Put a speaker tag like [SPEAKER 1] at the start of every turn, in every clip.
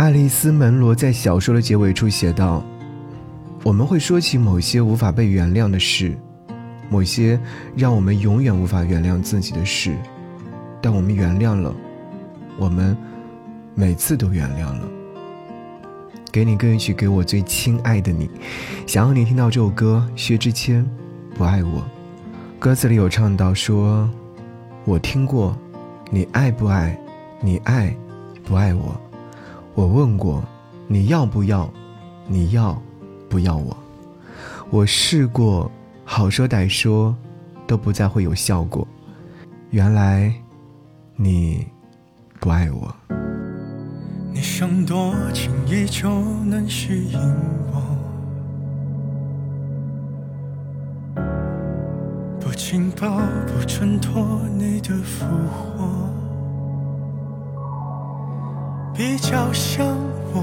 [SPEAKER 1] 爱丽丝·门罗在小说的结尾处写道：“我们会说起某些无法被原谅的事，某些让我们永远无法原谅自己的事，但我们原谅了，我们每次都原谅了。”给你歌曲，给我最亲爱的你，想要你听到这首歌。薛之谦，不爱我。歌词里有唱到说：“我听过，你爱不爱？你爱不爱我？我问过，你要不要？你要不要我？我试过，好说歹说，都不再会有效果。原来，你不爱我。”
[SPEAKER 2] 你想多轻易就能吸引我，不紧抱不挣脱你的俘获，比较像我，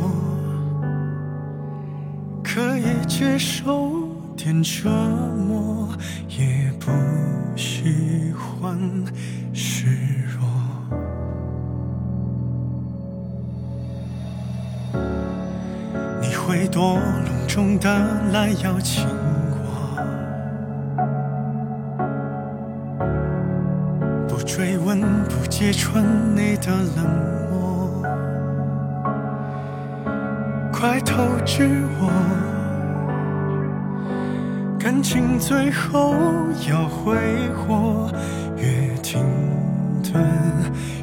[SPEAKER 2] 可以接受点折磨，也不喜欢示弱。你会多隆重的来邀请我，不追问，不揭穿你的冷漠，快透支我，感情最后要挥霍，越停顿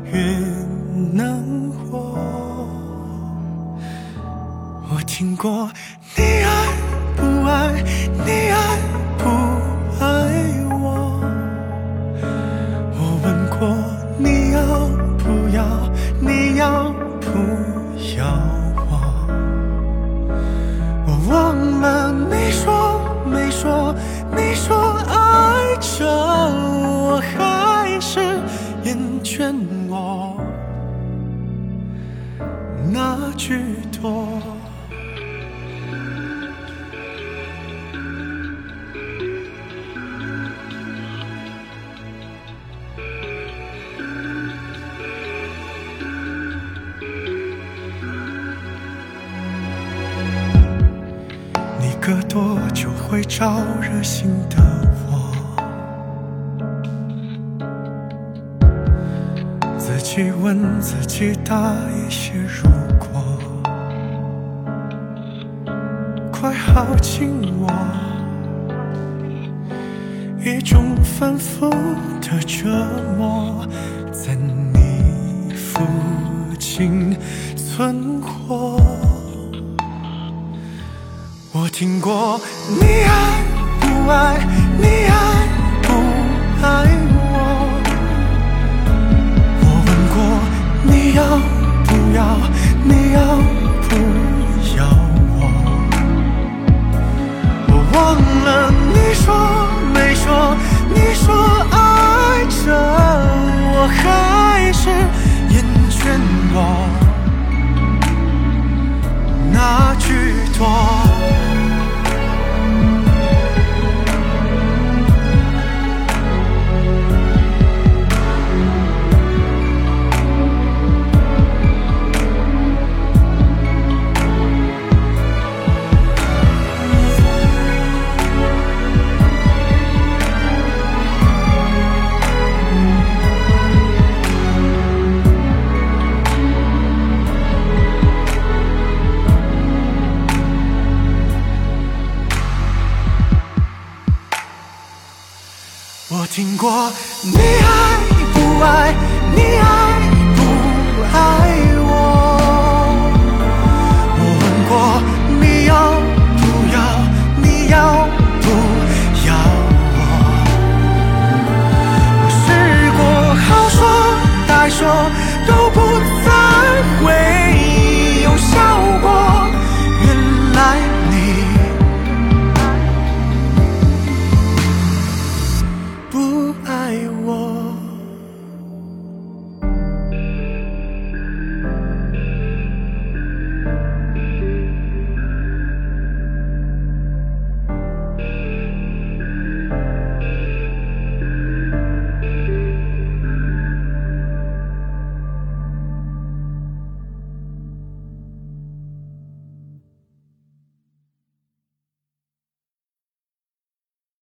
[SPEAKER 2] 越难过。我。听过你爱不爱，你爱那句多。你隔多久会招惹心的己问自己大一些如果，快耗尽我，一种反复的折磨在你附近存活。我听过你爱不，爱听过，你爱不爱？你爱。